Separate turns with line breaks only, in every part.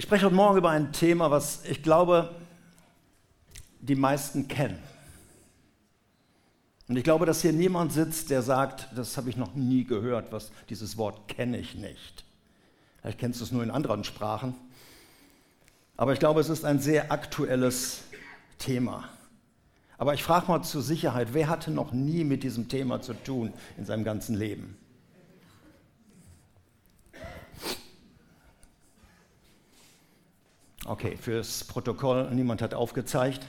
Ich spreche heute Morgen über ein Thema, was ich glaube, die meisten kennen. Und ich glaube, dass hier niemand sitzt, der sagt, das habe ich noch nie gehört, was dieses Wort kenne ich nicht. Vielleicht kennst du es nur in anderen Sprachen. Aber ich glaube, es ist ein sehr aktuelles Thema. Aber ich frage mal zur Sicherheit, wer hatte noch nie mit diesem Thema zu tun in seinem ganzen Leben? Okay, fürs Protokoll, niemand hat aufgezeigt.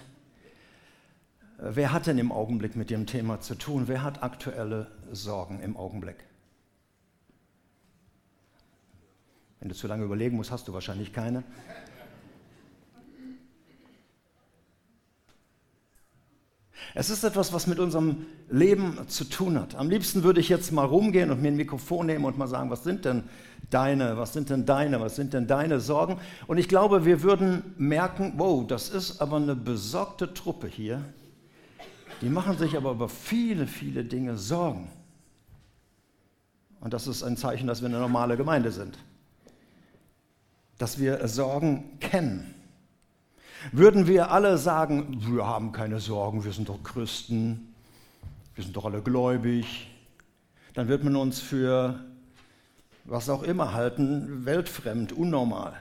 Wer hat denn im Augenblick mit dem Thema zu tun? Wer hat aktuelle Sorgen im Augenblick? Wenn du zu lange überlegen musst, hast du wahrscheinlich keine. Es ist etwas, was mit unserem Leben zu tun hat. Am liebsten würde ich jetzt mal rumgehen und mir ein Mikrofon nehmen und mal sagen, was sind denn deine, was sind denn deine, was sind denn deine Sorgen? Und ich glaube, wir würden merken, wow, das ist aber eine besorgte Truppe hier. Die machen sich aber über viele, viele Dinge Sorgen. Und das ist ein Zeichen, dass wir eine normale Gemeinde sind. Dass wir Sorgen kennen. Würden wir alle sagen, wir haben keine Sorgen, wir sind doch Christen, wir sind doch alle gläubig, dann wird man uns für was auch immer halten, weltfremd, unnormal.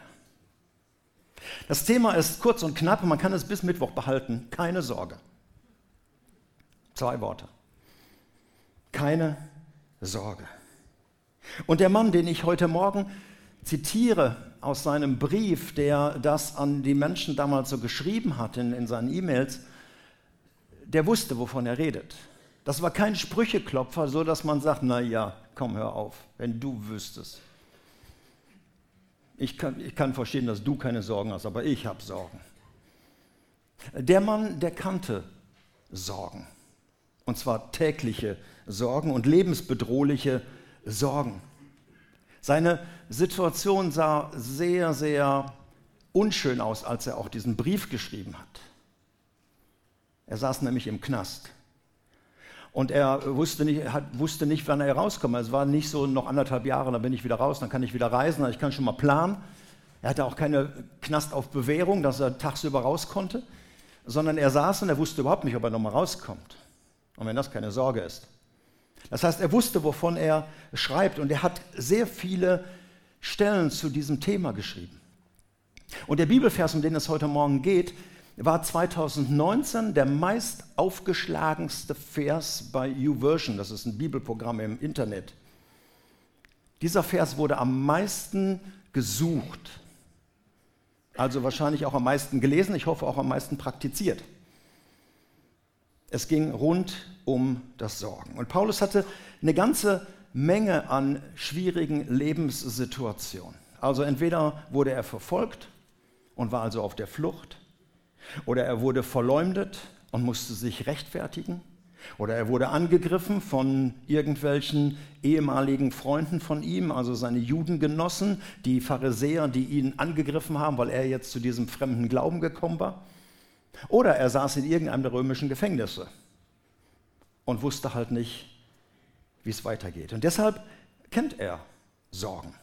Das Thema ist kurz und knapp man kann es bis Mittwoch behalten. Keine Sorge. Zwei Worte. Keine Sorge. Und der Mann, den ich heute Morgen zitiere aus seinem Brief, der das an die Menschen damals so geschrieben hat in, in seinen E-Mails, der wusste, wovon er redet. Das war kein Sprücheklopfer, so dass man sagt, na ja, komm, hör auf, wenn du wüsstest. Ich kann, ich kann verstehen, dass du keine Sorgen hast, aber ich habe Sorgen. Der Mann, der kannte Sorgen. Und zwar tägliche Sorgen und lebensbedrohliche Sorgen. Seine Situation sah sehr, sehr unschön aus, als er auch diesen Brief geschrieben hat. Er saß nämlich im Knast. Und er wusste nicht, hat, wusste nicht, wann er rauskommt. Es war nicht so, noch anderthalb Jahre, dann bin ich wieder raus, dann kann ich wieder reisen, ich kann schon mal planen. Er hatte auch keine Knast auf Bewährung, dass er tagsüber raus konnte, sondern er saß und er wusste überhaupt nicht, ob er nochmal rauskommt. Und wenn das keine Sorge ist. Das heißt, er wusste, wovon er schreibt und er hat sehr viele Stellen zu diesem Thema geschrieben. Und der Bibelvers, um den es heute Morgen geht, war 2019 der meist aufgeschlagenste Vers bei YouVersion, das ist ein Bibelprogramm im Internet. Dieser Vers wurde am meisten gesucht, also wahrscheinlich auch am meisten gelesen, ich hoffe auch am meisten praktiziert. Es ging rund um das Sorgen. Und Paulus hatte eine ganze Menge an schwierigen Lebenssituationen. Also entweder wurde er verfolgt und war also auf der Flucht, oder er wurde verleumdet und musste sich rechtfertigen, oder er wurde angegriffen von irgendwelchen ehemaligen Freunden von ihm, also seine Judengenossen, die Pharisäer, die ihn angegriffen haben, weil er jetzt zu diesem fremden Glauben gekommen war. Oder er saß in irgendeinem der römischen Gefängnisse und wusste halt nicht, wie es weitergeht. Und deshalb kennt er Sorgen.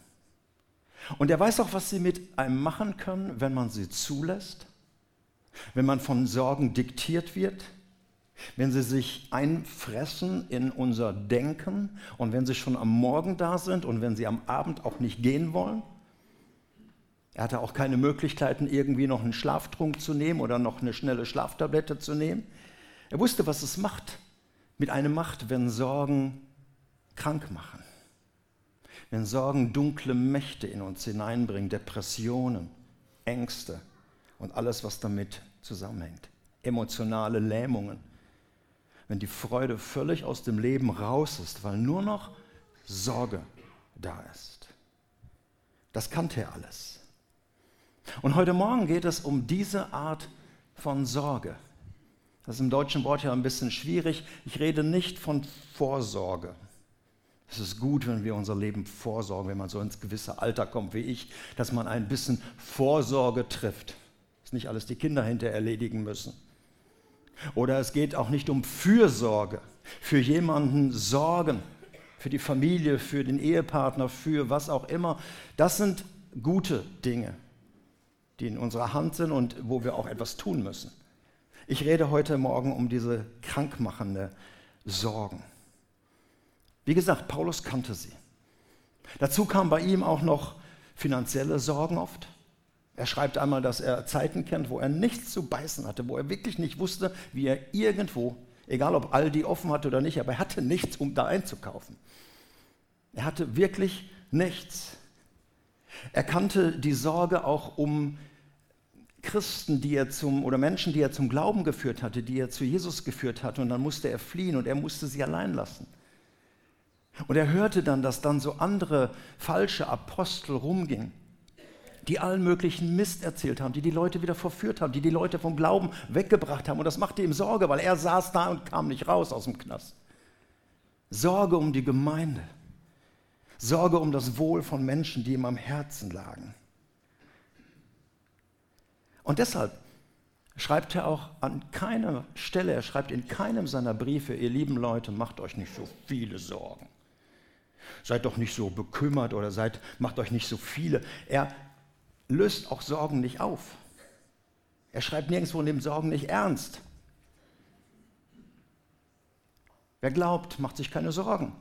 Und er weiß auch, was sie mit einem machen können, wenn man sie zulässt, wenn man von Sorgen diktiert wird, wenn sie sich einfressen in unser Denken und wenn sie schon am Morgen da sind und wenn sie am Abend auch nicht gehen wollen. Er hatte auch keine Möglichkeiten, irgendwie noch einen Schlaftrunk zu nehmen oder noch eine schnelle Schlaftablette zu nehmen. Er wusste, was es macht, mit einem macht, wenn Sorgen krank machen. Wenn Sorgen dunkle Mächte in uns hineinbringen, Depressionen, Ängste und alles, was damit zusammenhängt. Emotionale Lähmungen. Wenn die Freude völlig aus dem Leben raus ist, weil nur noch Sorge da ist. Das kannte er alles. Und heute Morgen geht es um diese Art von Sorge. Das ist im deutschen Wort ja ein bisschen schwierig. Ich rede nicht von Vorsorge. Es ist gut, wenn wir unser Leben vorsorgen, wenn man so ins gewisse Alter kommt wie ich, dass man ein bisschen Vorsorge trifft. Dass nicht alles die Kinder hinter erledigen müssen. Oder es geht auch nicht um Fürsorge, für jemanden sorgen, für die Familie, für den Ehepartner, für was auch immer. Das sind gute Dinge. Die in unserer Hand sind und wo wir auch etwas tun müssen. Ich rede heute Morgen um diese krankmachende Sorgen. Wie gesagt, Paulus kannte sie. Dazu kam bei ihm auch noch finanzielle Sorgen oft. Er schreibt einmal, dass er Zeiten kennt, wo er nichts zu beißen hatte, wo er wirklich nicht wusste, wie er irgendwo, egal ob Aldi offen hatte oder nicht, aber er hatte nichts, um da einzukaufen. Er hatte wirklich nichts. Er kannte die Sorge auch um Christen, die er zum oder Menschen, die er zum Glauben geführt hatte, die er zu Jesus geführt hatte und dann musste er fliehen und er musste sie allein lassen. Und er hörte dann, dass dann so andere falsche Apostel rumgingen, die allen möglichen Mist erzählt haben, die die Leute wieder verführt haben, die die Leute vom Glauben weggebracht haben. Und das machte ihm Sorge, weil er saß da und kam nicht raus aus dem Knast. Sorge um die Gemeinde. Sorge um das Wohl von Menschen, die ihm am Herzen lagen. Und deshalb schreibt er auch an keiner Stelle, er schreibt in keinem seiner Briefe, ihr lieben Leute, macht euch nicht so viele Sorgen. Seid doch nicht so bekümmert oder seid, macht euch nicht so viele. Er löst auch Sorgen nicht auf. Er schreibt nirgendwo nimmt Sorgen nicht ernst. Wer glaubt, macht sich keine Sorgen.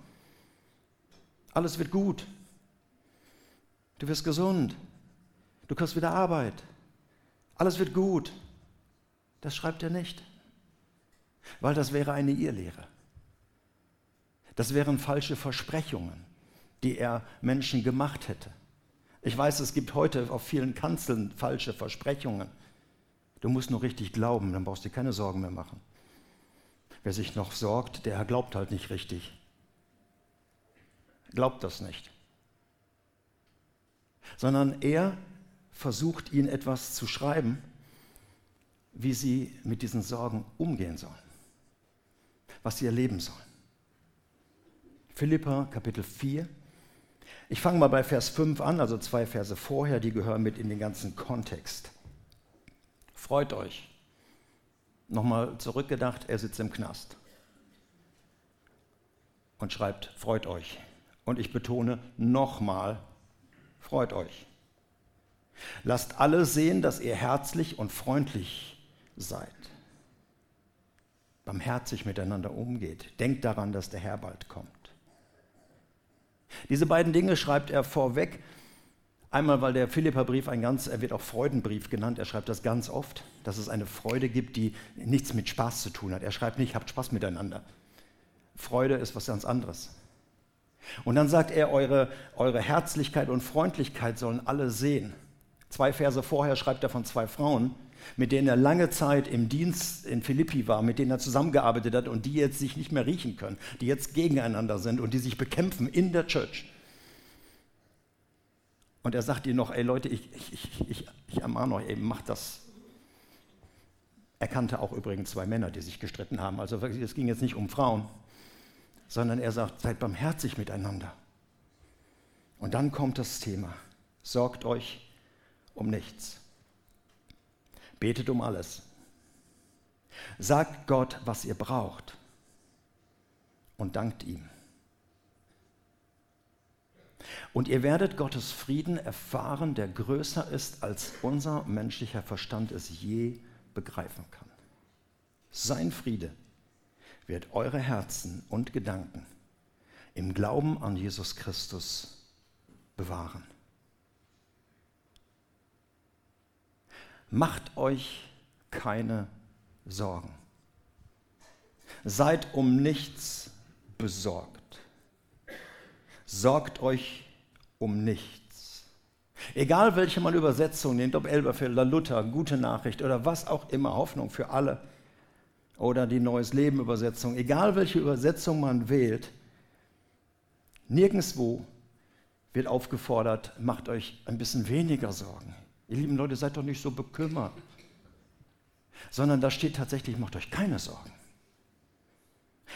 Alles wird gut. Du wirst gesund. Du kriegst wieder Arbeit. Alles wird gut. Das schreibt er nicht, weil das wäre eine Irrlehre. Das wären falsche Versprechungen, die er Menschen gemacht hätte. Ich weiß, es gibt heute auf vielen Kanzeln falsche Versprechungen. Du musst nur richtig glauben, dann brauchst du dir keine Sorgen mehr machen. Wer sich noch sorgt, der glaubt halt nicht richtig. Glaubt das nicht. Sondern er versucht, ihnen etwas zu schreiben, wie sie mit diesen Sorgen umgehen sollen, was sie erleben sollen. Philippa Kapitel 4. Ich fange mal bei Vers 5 an, also zwei Verse vorher, die gehören mit in den ganzen Kontext. Freut euch. Nochmal zurückgedacht, er sitzt im Knast und schreibt, freut euch. Und ich betone nochmal, freut euch. Lasst alle sehen, dass ihr herzlich und freundlich seid. Barmherzig miteinander umgeht. Denkt daran, dass der Herr bald kommt. Diese beiden Dinge schreibt er vorweg. Einmal, weil der Philipperbrief ein ganz, er wird auch Freudenbrief genannt, er schreibt das ganz oft, dass es eine Freude gibt, die nichts mit Spaß zu tun hat. Er schreibt nicht, habt Spaß miteinander. Freude ist was ganz anderes. Und dann sagt er, eure, eure Herzlichkeit und Freundlichkeit sollen alle sehen. Zwei Verse vorher schreibt er von zwei Frauen, mit denen er lange Zeit im Dienst in Philippi war, mit denen er zusammengearbeitet hat und die jetzt sich nicht mehr riechen können, die jetzt gegeneinander sind und die sich bekämpfen in der Church. Und er sagt ihnen noch, ey Leute, ich, ich, ich, ich, ermahne euch, ey, macht das. Er kannte auch übrigens zwei Männer, die sich gestritten haben. Also es ging jetzt nicht um Frauen, sondern er sagt, seid barmherzig miteinander. Und dann kommt das Thema, sorgt euch um nichts. Betet um alles. Sagt Gott, was ihr braucht und dankt ihm. Und ihr werdet Gottes Frieden erfahren, der größer ist, als unser menschlicher Verstand es je begreifen kann. Sein Friede wird eure Herzen und Gedanken im Glauben an Jesus Christus bewahren. Macht euch keine Sorgen. Seid um nichts besorgt. Sorgt euch um nichts. Egal welche man Übersetzung nimmt, ob Elberfelder, Luther, Gute Nachricht oder was auch immer, Hoffnung für alle oder die Neues Leben Übersetzung, egal welche Übersetzung man wählt, nirgendwo wird aufgefordert, macht euch ein bisschen weniger Sorgen. Ihr lieben Leute, seid doch nicht so bekümmert. Sondern da steht tatsächlich, macht euch keine Sorgen.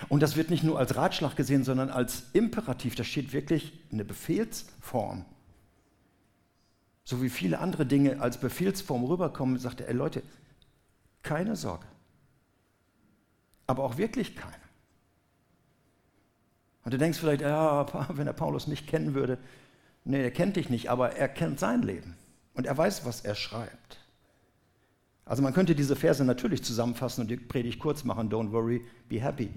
Und das wird nicht nur als Ratschlag gesehen, sondern als Imperativ. Da steht wirklich eine Befehlsform. So wie viele andere Dinge als Befehlsform rüberkommen, sagt er, ey Leute, keine Sorge. Aber auch wirklich keine. Und du denkst vielleicht, ja, wenn er Paulus nicht kennen würde, nee, er kennt dich nicht, aber er kennt sein Leben. Und er weiß, was er schreibt. Also man könnte diese Verse natürlich zusammenfassen und die Predigt kurz machen, don't worry, be happy.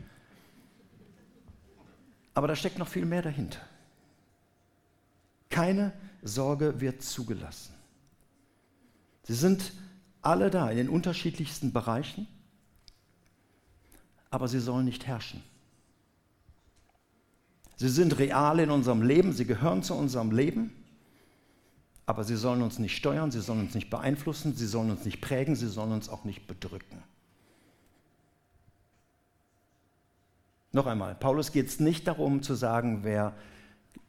Aber da steckt noch viel mehr dahinter. Keine Sorge wird zugelassen. Sie sind alle da in den unterschiedlichsten Bereichen, aber sie sollen nicht herrschen. Sie sind real in unserem Leben, sie gehören zu unserem Leben, aber sie sollen uns nicht steuern, sie sollen uns nicht beeinflussen, sie sollen uns nicht prägen, sie sollen uns auch nicht bedrücken. Noch einmal, Paulus geht es nicht darum zu sagen, wer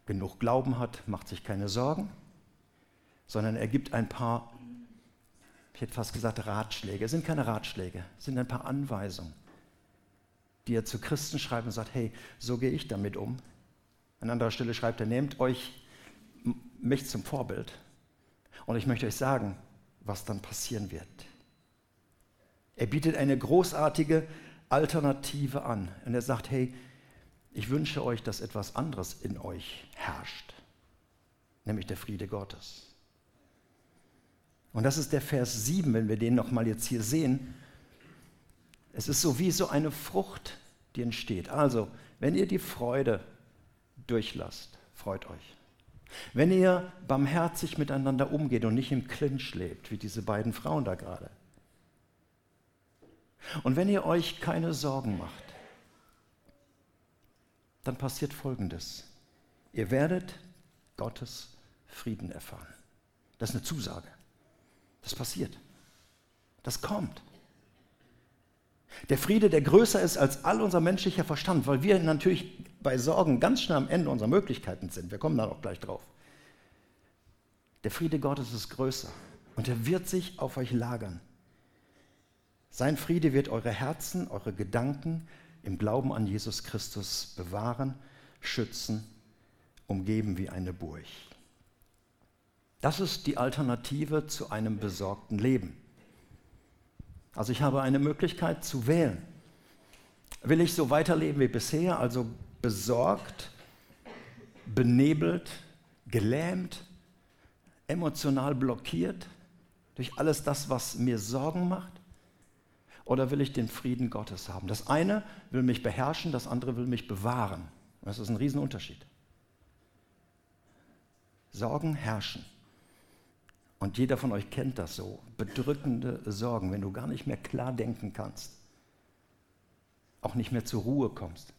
genug Glauben hat, macht sich keine Sorgen, sondern er gibt ein paar, ich hätte fast gesagt Ratschläge, es sind keine Ratschläge, es sind ein paar Anweisungen, die er zu Christen schreibt und sagt, hey, so gehe ich damit um. An anderer Stelle schreibt er, nehmt euch mich zum Vorbild und ich möchte euch sagen, was dann passieren wird. Er bietet eine großartige Alternative an. Und er sagt, hey, ich wünsche euch, dass etwas anderes in euch herrscht, nämlich der Friede Gottes. Und das ist der Vers 7, wenn wir den nochmal jetzt hier sehen. Es ist so wie so eine Frucht, die entsteht. Also, wenn ihr die Freude durchlasst, freut euch. Wenn ihr barmherzig miteinander umgeht und nicht im Clinch lebt, wie diese beiden Frauen da gerade. Und wenn ihr euch keine Sorgen macht, dann passiert Folgendes. Ihr werdet Gottes Frieden erfahren. Das ist eine Zusage. Das passiert. Das kommt. Der Friede, der größer ist als all unser menschlicher Verstand, weil wir natürlich bei Sorgen ganz schnell am Ende unserer Möglichkeiten sind. Wir kommen da auch gleich drauf. Der Friede Gottes ist größer und er wird sich auf euch lagern. Sein Friede wird eure Herzen, eure Gedanken im Glauben an Jesus Christus bewahren, schützen, umgeben wie eine Burg. Das ist die Alternative zu einem besorgten Leben. Also ich habe eine Möglichkeit zu wählen. Will ich so weiterleben wie bisher, also besorgt, benebelt, gelähmt, emotional blockiert durch alles das, was mir Sorgen macht? Oder will ich den Frieden Gottes haben? Das eine will mich beherrschen, das andere will mich bewahren. Das ist ein Riesenunterschied. Sorgen herrschen. Und jeder von euch kennt das so. Bedrückende Sorgen, wenn du gar nicht mehr klar denken kannst. Auch nicht mehr zur Ruhe kommst.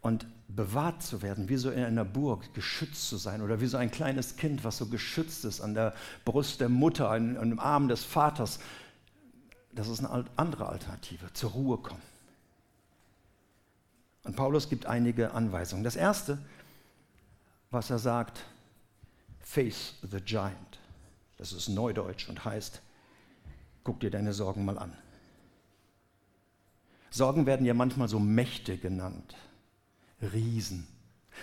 Und bewahrt zu werden, wie so in einer Burg, geschützt zu sein. Oder wie so ein kleines Kind, was so geschützt ist an der Brust der Mutter, an, an dem Arm des Vaters. Das ist eine andere Alternative. Zur Ruhe kommen. Und Paulus gibt einige Anweisungen. Das erste, was er sagt, face the giant. Das ist Neudeutsch und heißt, guck dir deine Sorgen mal an. Sorgen werden ja manchmal so Mächte genannt, Riesen.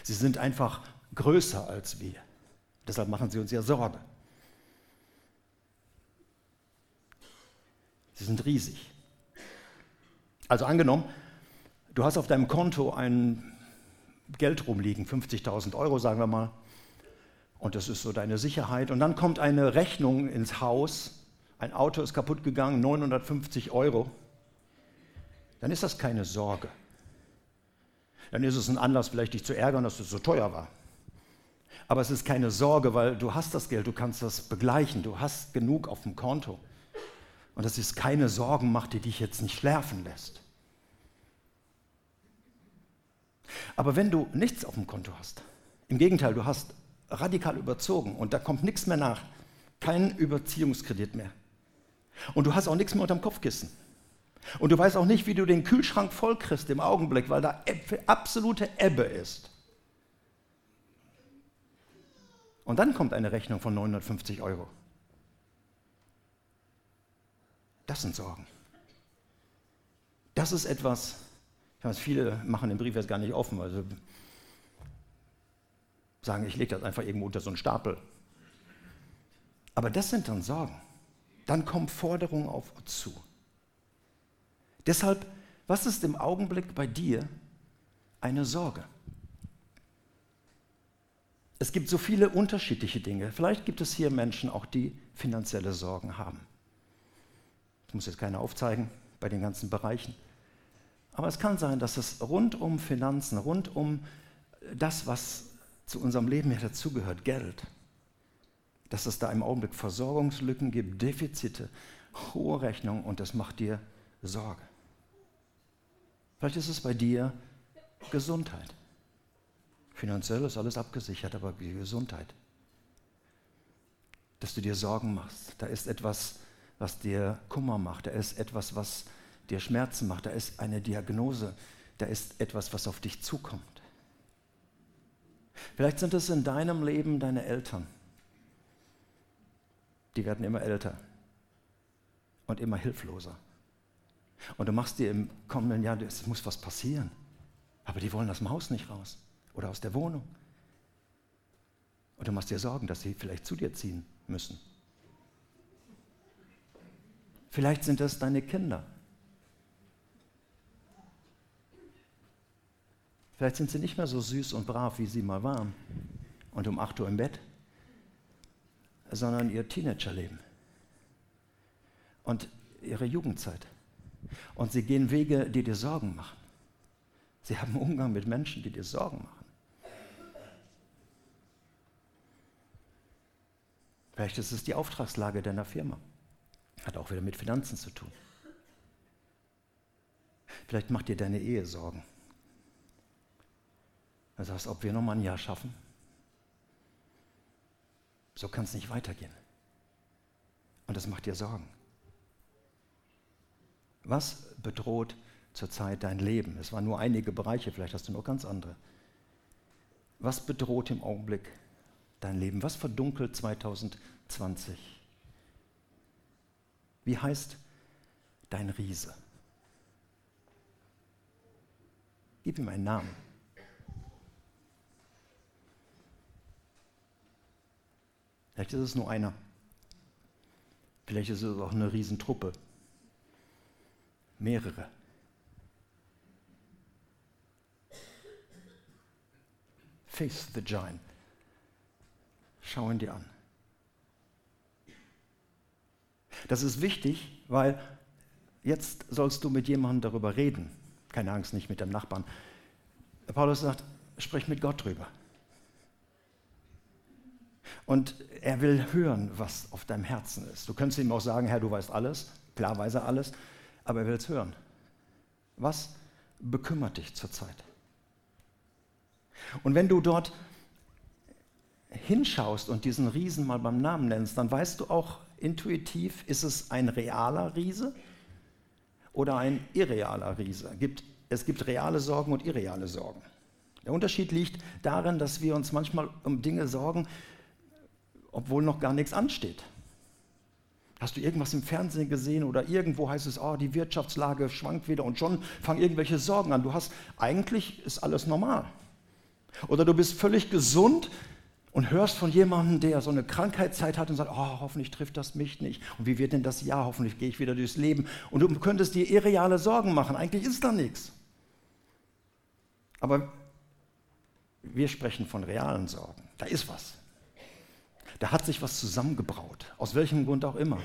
Sie sind einfach größer als wir. Deshalb machen sie uns ja Sorge. Sie sind riesig. Also angenommen, du hast auf deinem Konto ein Geld rumliegen, 50.000 Euro sagen wir mal, und das ist so deine Sicherheit. Und dann kommt eine Rechnung ins Haus, ein Auto ist kaputt gegangen, 950 Euro. Dann ist das keine Sorge. Dann ist es ein Anlass, vielleicht dich zu ärgern, dass es so teuer war. Aber es ist keine Sorge, weil du hast das Geld, du kannst das begleichen, du hast genug auf dem Konto. Und das ist keine Sorgenmacht, die dich jetzt nicht schläfen lässt. Aber wenn du nichts auf dem Konto hast, im Gegenteil, du hast radikal überzogen und da kommt nichts mehr nach. Kein Überziehungskredit mehr. Und du hast auch nichts mehr unterm Kopfkissen. Und du weißt auch nicht, wie du den Kühlschrank voll kriegst im Augenblick, weil da absolute Ebbe ist. Und dann kommt eine Rechnung von 950 Euro. Das sind Sorgen. Das ist etwas, ich weiß, viele machen den Brief jetzt gar nicht offen, also sagen, ich lege das einfach irgendwo unter so einen Stapel. Aber das sind dann Sorgen. Dann kommen Forderungen auf uns zu. Deshalb, was ist im Augenblick bei dir eine Sorge? es gibt so viele unterschiedliche Dinge. Vielleicht gibt es hier Menschen auch, die finanzielle Sorgen haben. Das muss jetzt keiner aufzeigen bei den ganzen Bereichen. Aber es kann sein, dass es rund um Finanzen, rund um das, was zu unserem Leben ja dazugehört, Geld, dass es da im Augenblick Versorgungslücken gibt, Defizite, hohe Rechnungen und das macht dir Sorge. Vielleicht ist es bei dir Gesundheit. Finanziell ist alles abgesichert, aber die Gesundheit. Dass du dir Sorgen machst. Da ist etwas, was dir Kummer macht. Da ist etwas, was dir Schmerzen macht. Da ist eine Diagnose. Da ist etwas, was auf dich zukommt. Vielleicht sind es in deinem Leben deine Eltern. Die werden immer älter und immer hilfloser. Und du machst dir im kommenden Jahr, es muss was passieren. Aber die wollen aus dem Haus nicht raus oder aus der Wohnung. Und du machst dir Sorgen, dass sie vielleicht zu dir ziehen müssen. Vielleicht sind das deine Kinder. Vielleicht sind sie nicht mehr so süß und brav, wie sie mal waren und um 8 Uhr im Bett, sondern ihr Teenagerleben und ihre Jugendzeit. Und sie gehen Wege, die dir Sorgen machen. Sie haben Umgang mit Menschen, die dir Sorgen machen. Vielleicht ist es die Auftragslage deiner Firma. Hat auch wieder mit Finanzen zu tun. Vielleicht macht dir deine Ehe Sorgen. Du sagst, ob wir nochmal ein Jahr schaffen. So kann es nicht weitergehen. Und das macht dir Sorgen. Was bedroht zurzeit dein Leben? Es waren nur einige Bereiche, vielleicht hast du noch ganz andere. Was bedroht im Augenblick dein Leben? Was verdunkelt 2020? Wie heißt dein Riese? Gib ihm einen Namen. Vielleicht ist es nur einer. Vielleicht ist es auch eine Riesentruppe. Mehrere. Face the giant. Schau ihn dir an. Das ist wichtig, weil jetzt sollst du mit jemandem darüber reden. Keine Angst, nicht mit dem Nachbarn. Paulus sagt, sprich mit Gott drüber. Und er will hören, was auf deinem Herzen ist. Du könntest ihm auch sagen, Herr, du weißt alles. Klar weiß er alles, aber er will es hören. Was bekümmert dich zurzeit? Und wenn du dort hinschaust und diesen Riesen mal beim Namen nennst, dann weißt du auch intuitiv, ist es ein realer Riese oder ein irrealer Riese. Es gibt reale Sorgen und irreale Sorgen. Der Unterschied liegt darin, dass wir uns manchmal um Dinge sorgen, obwohl noch gar nichts ansteht. Hast du irgendwas im Fernsehen gesehen oder irgendwo heißt es, oh, die Wirtschaftslage schwankt wieder und schon fangen irgendwelche Sorgen an. Du hast, eigentlich ist alles normal. Oder du bist völlig gesund und hörst von jemandem, der so eine Krankheitszeit hat und sagt, oh, hoffentlich trifft das mich nicht. Und wie wird denn das Jahr? Hoffentlich gehe ich wieder durchs Leben. Und du könntest dir irreale Sorgen machen. Eigentlich ist da nichts. Aber wir sprechen von realen Sorgen. Da ist was. Da hat sich was zusammengebraut. Aus welchem Grund auch immer.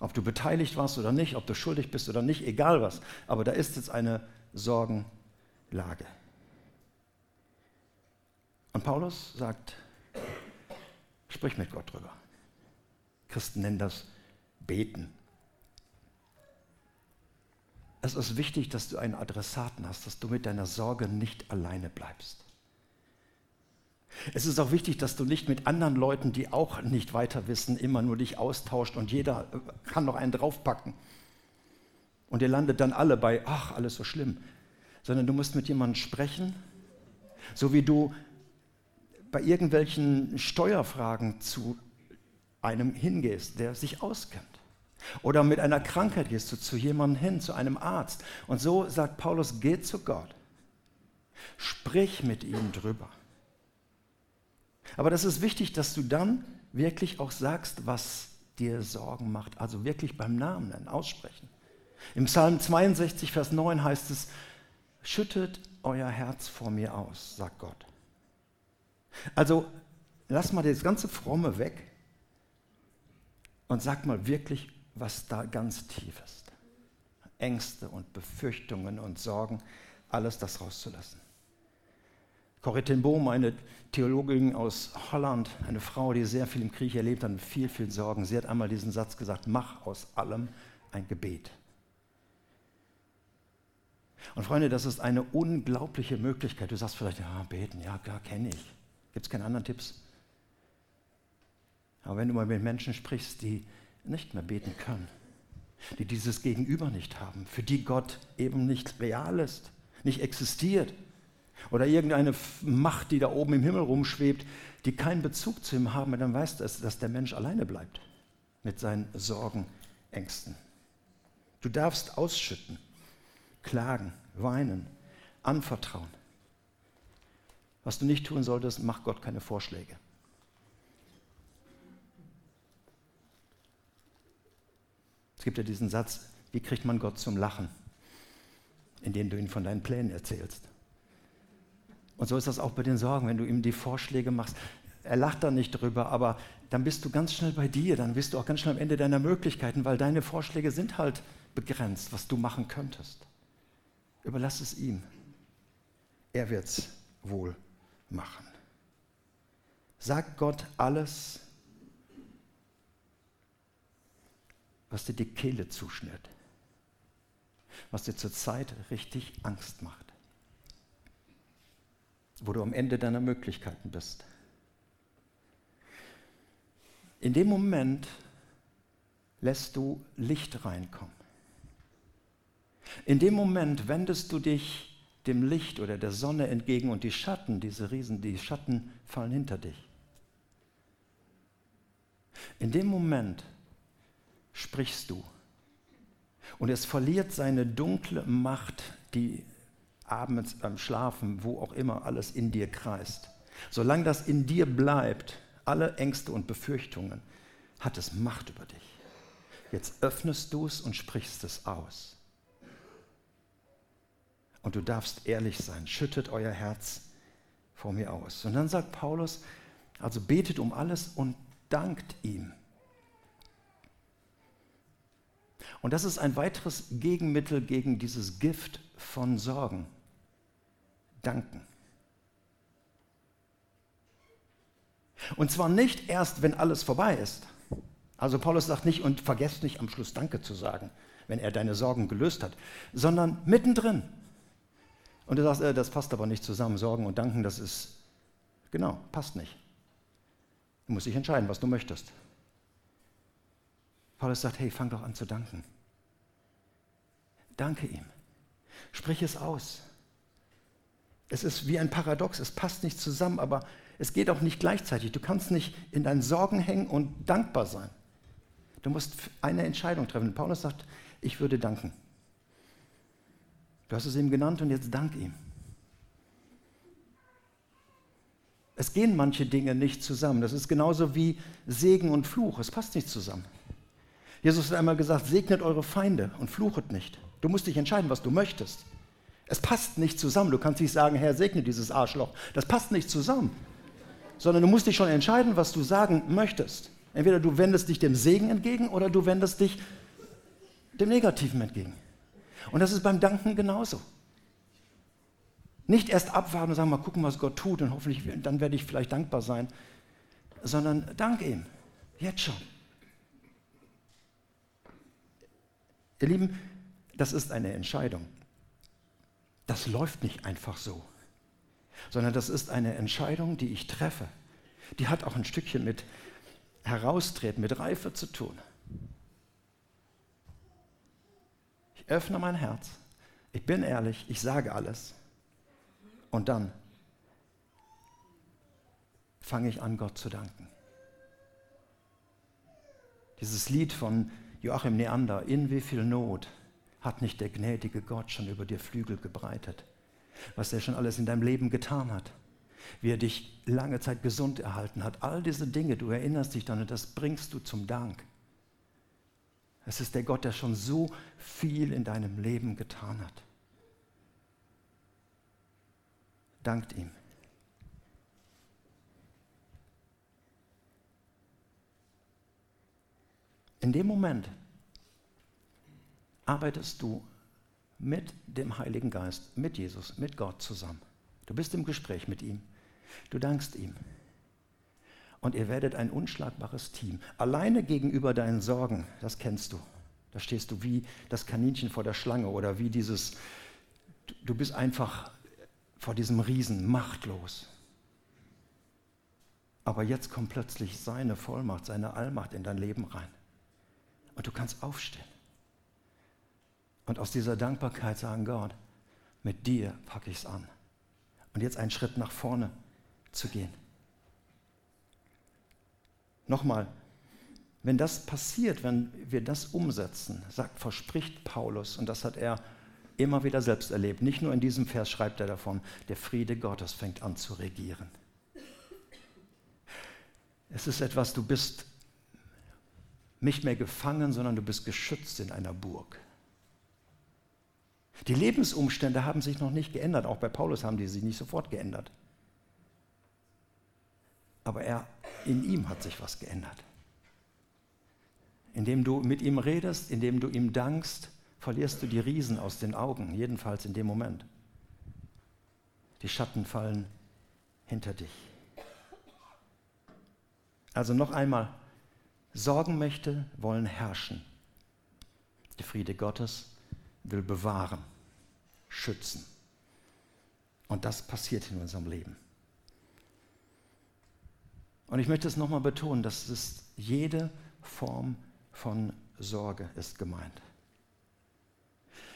Ob du beteiligt warst oder nicht, ob du schuldig bist oder nicht, egal was. Aber da ist jetzt eine Sorgenlage. Und Paulus sagt, sprich mit Gott drüber. Christen nennen das Beten. Es ist wichtig, dass du einen Adressaten hast, dass du mit deiner Sorge nicht alleine bleibst. Es ist auch wichtig, dass du nicht mit anderen Leuten, die auch nicht weiter wissen, immer nur dich austauscht und jeder kann noch einen draufpacken. Und ihr landet dann alle bei, ach, alles so schlimm. Sondern du musst mit jemandem sprechen, so wie du bei irgendwelchen Steuerfragen zu einem hingehst, der sich auskennt. Oder mit einer Krankheit gehst du zu jemandem hin, zu einem Arzt. Und so sagt Paulus, geh zu Gott. Sprich mit ihm drüber. Aber das ist wichtig, dass du dann wirklich auch sagst, was dir Sorgen macht. Also wirklich beim Namen nennen, aussprechen. Im Psalm 62, Vers 9 heißt es, schüttet euer Herz vor mir aus, sagt Gott. Also Lass mal das ganze Fromme weg und sag mal wirklich, was da ganz tief ist. Ängste und Befürchtungen und Sorgen, alles das rauszulassen. Corrie ten Boom, eine Theologin aus Holland, eine Frau, die sehr viel im Krieg erlebt hat und viel, viel Sorgen, sie hat einmal diesen Satz gesagt, mach aus allem ein Gebet. Und Freunde, das ist eine unglaubliche Möglichkeit. Du sagst vielleicht, ja, beten, ja, klar, kenne ich. Gibt es keine anderen Tipps? Aber wenn du mal mit Menschen sprichst, die nicht mehr beten können, die dieses Gegenüber nicht haben, für die Gott eben nicht real ist, nicht existiert, oder irgendeine Macht, die da oben im Himmel rumschwebt, die keinen Bezug zu ihm haben, dann weißt du, dass der Mensch alleine bleibt mit seinen Sorgen, Ängsten. Du darfst ausschütten, klagen, weinen, anvertrauen. Was du nicht tun solltest, mach Gott keine Vorschläge. Es gibt ja diesen Satz, wie kriegt man Gott zum Lachen, indem du ihm von deinen Plänen erzählst. Und so ist das auch bei den Sorgen, wenn du ihm die Vorschläge machst. Er lacht dann nicht drüber, aber dann bist du ganz schnell bei dir, dann bist du auch ganz schnell am Ende deiner Möglichkeiten, weil deine Vorschläge sind halt begrenzt, was du machen könntest. Überlass es ihm. Er wird es wohl machen. Sag Gott alles, was dir die Kehle zuschnürt, was dir zurzeit richtig Angst macht wo du am Ende deiner Möglichkeiten bist. In dem Moment lässt du Licht reinkommen. In dem Moment wendest du dich dem Licht oder der Sonne entgegen und die Schatten, diese Riesen, die Schatten fallen hinter dich. In dem Moment sprichst du und es verliert seine dunkle Macht, die abends beim Schlafen, wo auch immer alles in dir kreist. Solange das in dir bleibt, alle Ängste und Befürchtungen, hat es Macht über dich. Jetzt öffnest du es und sprichst es aus. Und du darfst ehrlich sein. Schüttet euer Herz vor mir aus. Und dann sagt Paulus, also betet um alles und dankt ihm. Und das ist ein weiteres Gegenmittel gegen dieses Gift von Sorgen danken. Und zwar nicht erst, wenn alles vorbei ist. Also Paulus sagt nicht, und vergesst nicht am Schluss Danke zu sagen, wenn er deine Sorgen gelöst hat, sondern mittendrin. Und du sagst, äh, das passt aber nicht zusammen, Sorgen und Danken, das ist, genau, passt nicht. Du musst dich entscheiden, was du möchtest. Paulus sagt, hey, fang doch an zu danken. Danke ihm. Sprich es aus. Es ist wie ein Paradox, es passt nicht zusammen, aber es geht auch nicht gleichzeitig. Du kannst nicht in deinen Sorgen hängen und dankbar sein. Du musst eine Entscheidung treffen. Paulus sagt, ich würde danken. Du hast es ihm genannt und jetzt dank ihm. Es gehen manche Dinge nicht zusammen. Das ist genauso wie Segen und Fluch. Es passt nicht zusammen. Jesus hat einmal gesagt, segnet eure Feinde und fluchet nicht. Du musst dich entscheiden, was du möchtest. Es passt nicht zusammen. Du kannst nicht sagen, Herr, segne dieses Arschloch. Das passt nicht zusammen. Sondern du musst dich schon entscheiden, was du sagen möchtest. Entweder du wendest dich dem Segen entgegen oder du wendest dich dem Negativen entgegen. Und das ist beim Danken genauso. Nicht erst abwarten und sagen, mal gucken, was Gott tut und hoffentlich, dann werde ich vielleicht dankbar sein, sondern dank ihm. Jetzt schon. Ihr Lieben, das ist eine Entscheidung das läuft nicht einfach so, sondern das ist eine Entscheidung, die ich treffe. Die hat auch ein Stückchen mit Heraustreten, mit Reife zu tun. Ich öffne mein Herz, ich bin ehrlich, ich sage alles und dann fange ich an, Gott zu danken. Dieses Lied von Joachim Neander, in wie viel Not hat nicht der gnädige Gott schon über dir Flügel gebreitet? Was er schon alles in deinem Leben getan hat? Wie er dich lange Zeit gesund erhalten hat? All diese Dinge, du erinnerst dich dann und das bringst du zum Dank. Es ist der Gott, der schon so viel in deinem Leben getan hat. Dankt ihm. In dem Moment, arbeitest du mit dem Heiligen Geist, mit Jesus, mit Gott zusammen. Du bist im Gespräch mit ihm. Du dankst ihm. Und ihr werdet ein unschlagbares Team. Alleine gegenüber deinen Sorgen, das kennst du. Da stehst du wie das Kaninchen vor der Schlange oder wie dieses, du bist einfach vor diesem Riesen machtlos. Aber jetzt kommt plötzlich seine Vollmacht, seine Allmacht in dein Leben rein. Und du kannst aufstehen. Und aus dieser Dankbarkeit sagen, Gott, mit dir packe ich es an. Und jetzt einen Schritt nach vorne zu gehen. Nochmal, wenn das passiert, wenn wir das umsetzen, sagt, verspricht Paulus, und das hat er immer wieder selbst erlebt, nicht nur in diesem Vers schreibt er davon, der Friede Gottes fängt an zu regieren. Es ist etwas, du bist nicht mehr gefangen, sondern du bist geschützt in einer Burg. Die Lebensumstände haben sich noch nicht geändert, auch bei Paulus haben die sich nicht sofort geändert. Aber er, in ihm hat sich was geändert. Indem du mit ihm redest, indem du ihm dankst, verlierst du die Riesen aus den Augen, jedenfalls in dem Moment. Die Schatten fallen hinter dich. Also noch einmal, Sorgenmächte wollen herrschen. Der Friede Gottes will bewahren, schützen. Und das passiert in unserem Leben. Und ich möchte es nochmal betonen, dass es jede Form von Sorge ist gemeint.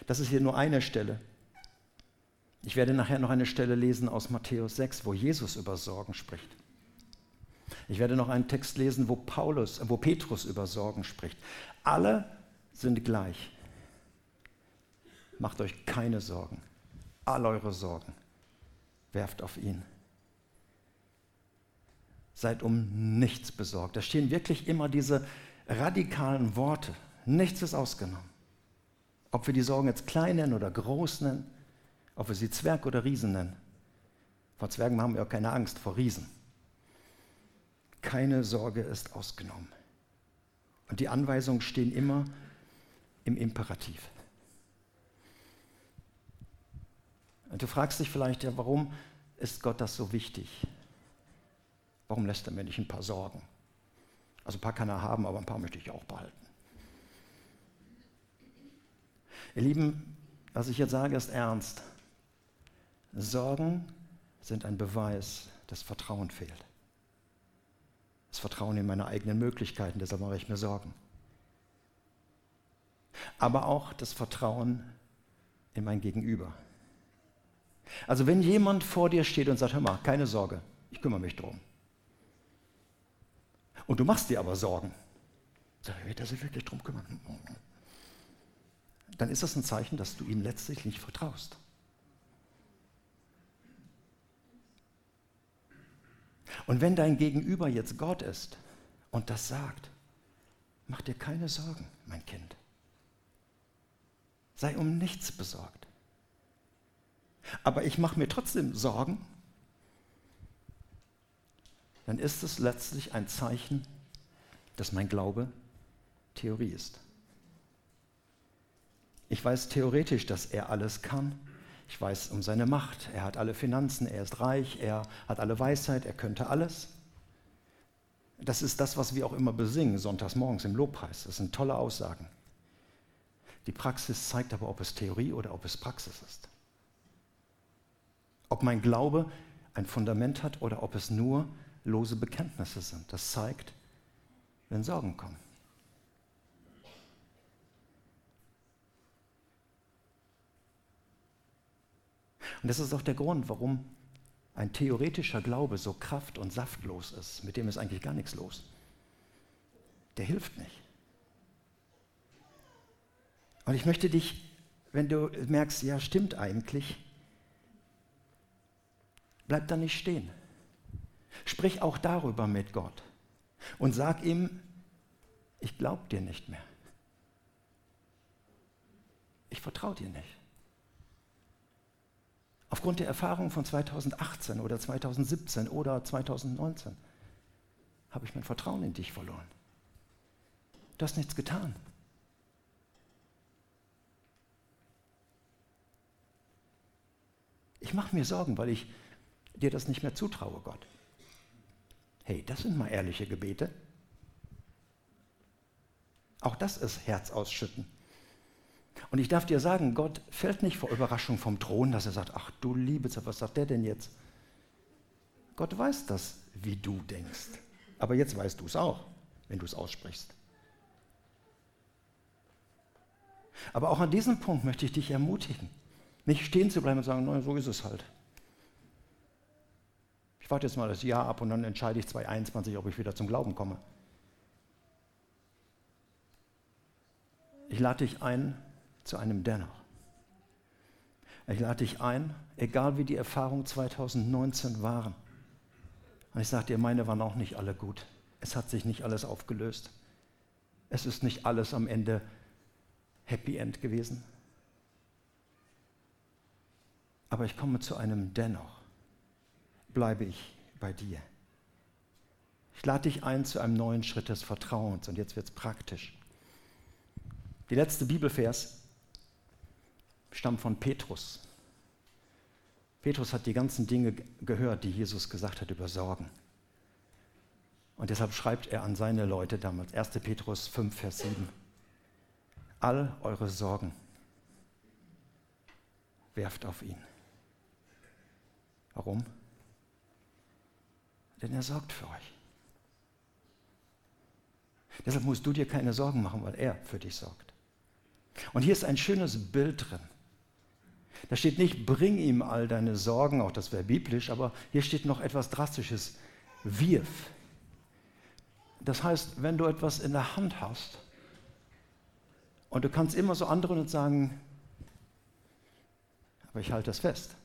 Das ist hier nur eine Stelle. Ich werde nachher noch eine Stelle lesen aus Matthäus 6, wo Jesus über Sorgen spricht. Ich werde noch einen Text lesen, wo Paulus, wo Petrus über Sorgen spricht. Alle sind gleich. Macht euch keine Sorgen. All eure Sorgen werft auf ihn. Seid um nichts besorgt. Da stehen wirklich immer diese radikalen Worte. Nichts ist ausgenommen. Ob wir die Sorgen jetzt klein nennen oder groß nennen, ob wir sie Zwerg oder Riesen nennen. Vor Zwergen haben wir auch keine Angst, vor Riesen. Keine Sorge ist ausgenommen. Und die Anweisungen stehen immer im Imperativ. Und du fragst dich vielleicht, ja, warum ist Gott das so wichtig? Warum lässt er mir nicht ein paar Sorgen? Also ein paar kann er haben, aber ein paar möchte ich auch behalten. Ihr Lieben, was ich jetzt sage, ist ernst. Sorgen sind ein Beweis, dass Vertrauen fehlt. Das Vertrauen in meine eigenen Möglichkeiten, deshalb mache ich mir Sorgen. Aber auch das Vertrauen in mein Gegenüber. Also wenn jemand vor dir steht und sagt, hör mal, keine Sorge, ich kümmere mich drum. Und du machst dir aber Sorgen. Sag, wird er sich wirklich drum kümmern? Dann ist das ein Zeichen, dass du ihm letztlich nicht vertraust. Und wenn dein Gegenüber jetzt Gott ist und das sagt, mach dir keine Sorgen, mein Kind. Sei um nichts besorgt. Aber ich mache mir trotzdem Sorgen, dann ist es letztlich ein Zeichen, dass mein Glaube Theorie ist. Ich weiß theoretisch, dass er alles kann. Ich weiß um seine Macht. Er hat alle Finanzen, er ist reich, er hat alle Weisheit, er könnte alles. Das ist das, was wir auch immer besingen, sonntags morgens im Lobpreis. Das sind tolle Aussagen. Die Praxis zeigt aber, ob es Theorie oder ob es Praxis ist. Ob mein Glaube ein Fundament hat oder ob es nur lose Bekenntnisse sind. Das zeigt, wenn Sorgen kommen. Und das ist auch der Grund, warum ein theoretischer Glaube so kraft- und saftlos ist. Mit dem ist eigentlich gar nichts los. Der hilft nicht. Und ich möchte dich, wenn du merkst, ja, stimmt eigentlich, bleib da nicht stehen. Sprich auch darüber mit Gott und sag ihm, ich glaube dir nicht mehr. Ich vertraue dir nicht. Aufgrund der Erfahrung von 2018 oder 2017 oder 2019 habe ich mein Vertrauen in dich verloren. Du hast nichts getan. Ich mache mir Sorgen, weil ich dir das nicht mehr zutraue, Gott. Hey, das sind mal ehrliche Gebete. Auch das ist Herz ausschütten. Und ich darf dir sagen, Gott fällt nicht vor Überraschung vom Thron, dass er sagt, ach du liebe was sagt der denn jetzt? Gott weiß das, wie du denkst. Aber jetzt weißt du es auch, wenn du es aussprichst. Aber auch an diesem Punkt möchte ich dich ermutigen, nicht stehen zu bleiben und sagen, no, so ist es halt. Ich warte jetzt mal das Jahr ab und dann entscheide ich 2021, ob ich wieder zum Glauben komme. Ich lade dich ein zu einem Dennoch. Ich lade dich ein, egal wie die Erfahrungen 2019 waren. Und ich sage dir, meine waren auch nicht alle gut. Es hat sich nicht alles aufgelöst. Es ist nicht alles am Ende Happy End gewesen. Aber ich komme zu einem Dennoch. Bleibe ich bei dir. Ich lade dich ein zu einem neuen Schritt des Vertrauens. Und jetzt wird es praktisch. Die letzte Bibelvers stammt von Petrus. Petrus hat die ganzen Dinge gehört, die Jesus gesagt hat über Sorgen. Und deshalb schreibt er an seine Leute damals, 1. Petrus 5, Vers 7, all eure Sorgen werft auf ihn. Warum? Denn er sorgt für euch. Deshalb musst du dir keine Sorgen machen, weil er für dich sorgt. Und hier ist ein schönes Bild drin. Da steht nicht, bring ihm all deine Sorgen, auch das wäre biblisch, aber hier steht noch etwas Drastisches, wirf. Das heißt, wenn du etwas in der Hand hast und du kannst immer so anderen und sagen, aber ich halte das fest.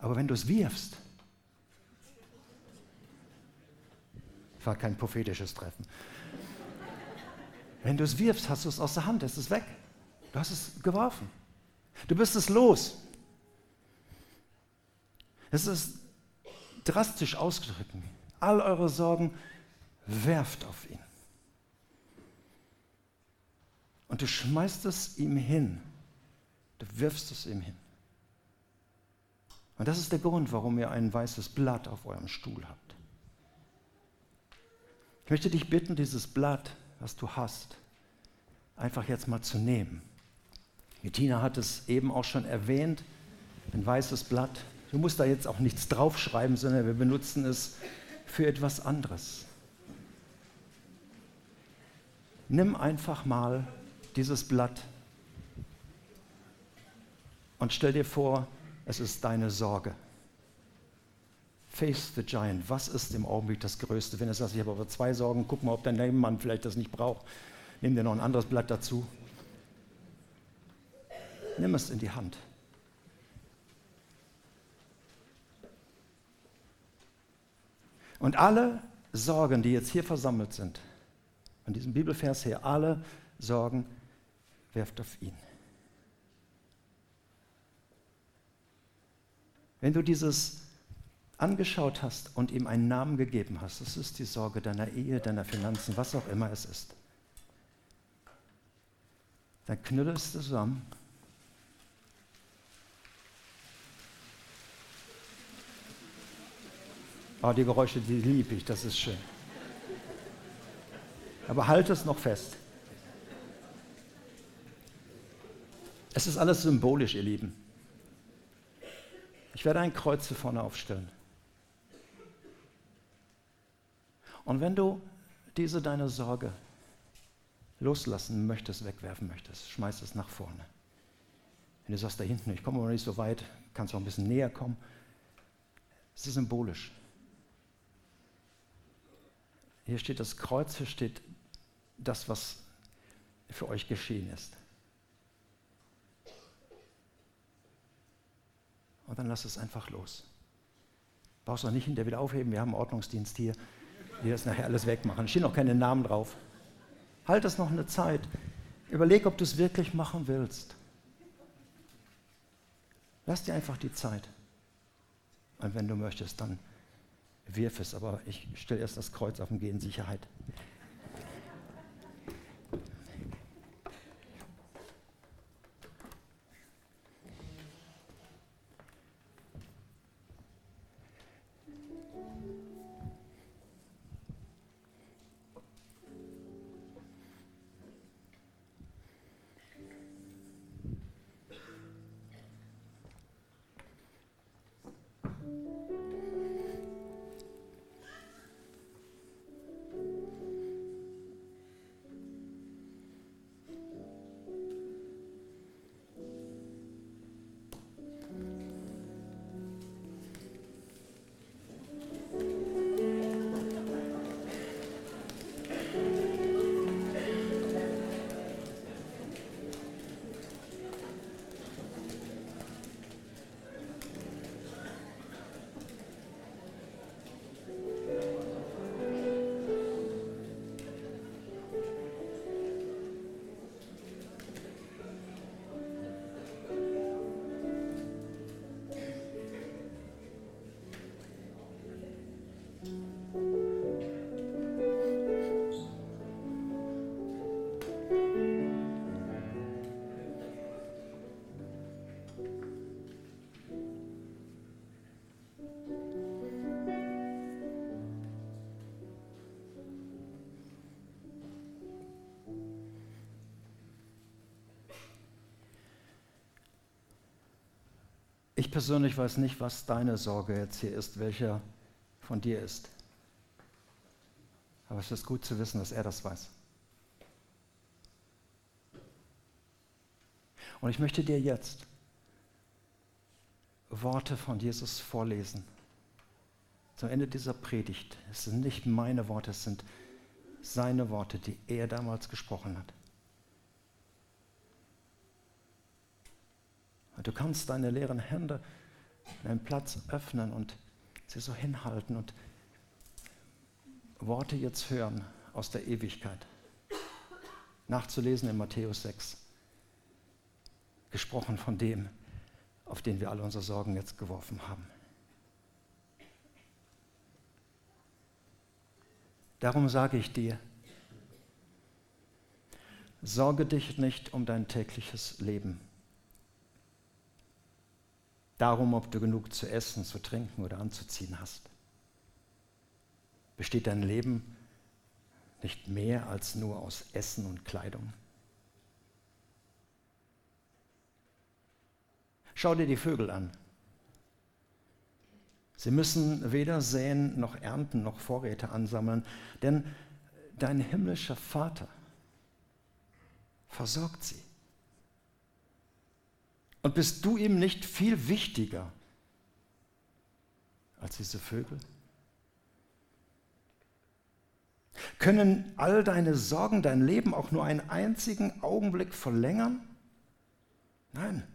Aber wenn du es wirfst, war kein prophetisches Treffen. Wenn du es wirfst, hast du es aus der Hand, es ist weg. Du hast es geworfen. Du bist es los. Es ist drastisch ausgedrückt. All eure Sorgen werft auf ihn. Und du schmeißt es ihm hin. Du wirfst es ihm hin. Und das ist der Grund, warum ihr ein weißes Blatt auf eurem Stuhl habt. Ich möchte dich bitten, dieses Blatt, was du hast, einfach jetzt mal zu nehmen Bettina hat es eben auch schon erwähnt, ein weißes Blatt. Du musst da jetzt auch nichts draufschreiben, sondern wir benutzen es für etwas anderes. Nimm einfach mal dieses Blatt und stell dir vor, es ist deine Sorge. Face the Giant. Was ist im Augenblick das Größte? Wenn du sagst, ich habe aber zwei Sorgen, guck mal, ob dein Nebenmann vielleicht das nicht braucht. Nimm dir noch ein anderes Blatt dazu. Nimm es in die Hand. Und alle Sorgen, die jetzt hier versammelt sind, von diesem Bibelvers her, alle Sorgen werft auf ihn. Wenn du dieses angeschaut hast und ihm einen Namen gegeben hast, das ist die Sorge deiner Ehe, deiner Finanzen, was auch immer es ist, dann knülle es zusammen Oh, die Geräusche, die liebe ich, das ist schön. Aber halt es noch fest. Es ist alles symbolisch, ihr Lieben. Ich werde ein Kreuz hier vorne aufstellen. Und wenn du diese deine Sorge loslassen möchtest, wegwerfen möchtest, schmeiß es nach vorne. Wenn du sagst, da hinten, ich komme aber nicht so weit, kannst du auch ein bisschen näher kommen. Es ist symbolisch. Hier steht das Kreuz, hier steht das, was für euch geschehen ist. Und dann lass es einfach los. Brauchst du nicht hinterher wieder aufheben, wir haben einen Ordnungsdienst hier, die das nachher alles wegmachen. Stehen auch keine Namen drauf. Halt es noch eine Zeit. Überleg, ob du es wirklich machen willst. Lass dir einfach die Zeit. Und wenn du möchtest, dann wirf es, aber ich stelle erst das Kreuz auf und gehe in Sicherheit. Ich persönlich weiß nicht, was deine Sorge jetzt hier ist, welcher von dir ist. Aber es ist gut zu wissen, dass er das weiß. Und ich möchte dir jetzt Worte von Jesus vorlesen. Zum Ende dieser Predigt. Es sind nicht meine Worte, es sind seine Worte, die er damals gesprochen hat. Du kannst deine leeren Hände deinen Platz öffnen und sie so hinhalten und Worte jetzt hören aus der Ewigkeit. Nachzulesen in Matthäus 6. Gesprochen von dem, auf den wir alle unsere Sorgen jetzt geworfen haben. Darum sage ich dir, sorge dich nicht um dein tägliches Leben darum, ob du genug zu essen, zu trinken oder anzuziehen hast. Besteht dein Leben nicht mehr als nur aus Essen und Kleidung? Schau dir die Vögel an. Sie müssen weder säen noch ernten noch Vorräte ansammeln, denn dein himmlischer Vater versorgt sie. Und bist du ihm nicht viel wichtiger als diese Vögel? Können all deine Sorgen dein Leben auch nur einen einzigen Augenblick verlängern? Nein.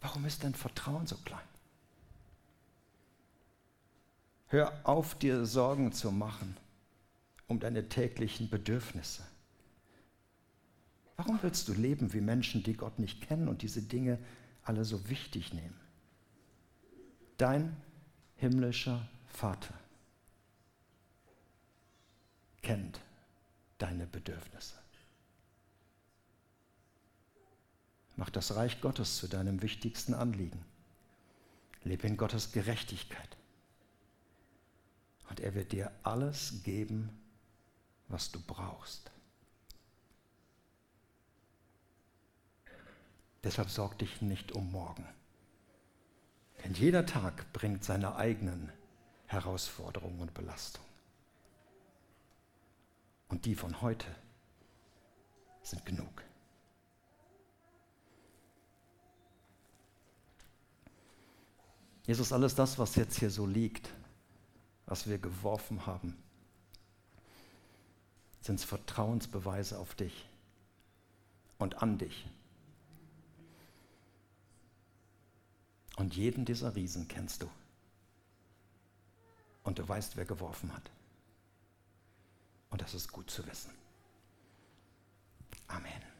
Warum ist dein Vertrauen so klein? Hör auf, dir Sorgen zu machen um deine täglichen Bedürfnisse. Warum willst du leben wie Menschen, die Gott nicht kennen und diese Dinge alle so wichtig nehmen? Dein himmlischer Vater kennt deine Bedürfnisse. Mach das Reich Gottes zu deinem wichtigsten Anliegen. Lebe in Gottes Gerechtigkeit. Und er wird dir alles geben, was du brauchst. Deshalb sorg dich nicht um morgen. Denn jeder Tag bringt seine eigenen Herausforderungen und Belastungen. Und die von heute sind genug. Jesus, alles das, was jetzt hier so liegt, was wir geworfen haben, sind Vertrauensbeweise auf dich und an dich. Und jeden dieser Riesen kennst du. Und du weißt, wer geworfen hat. Und das ist gut zu wissen. Amen.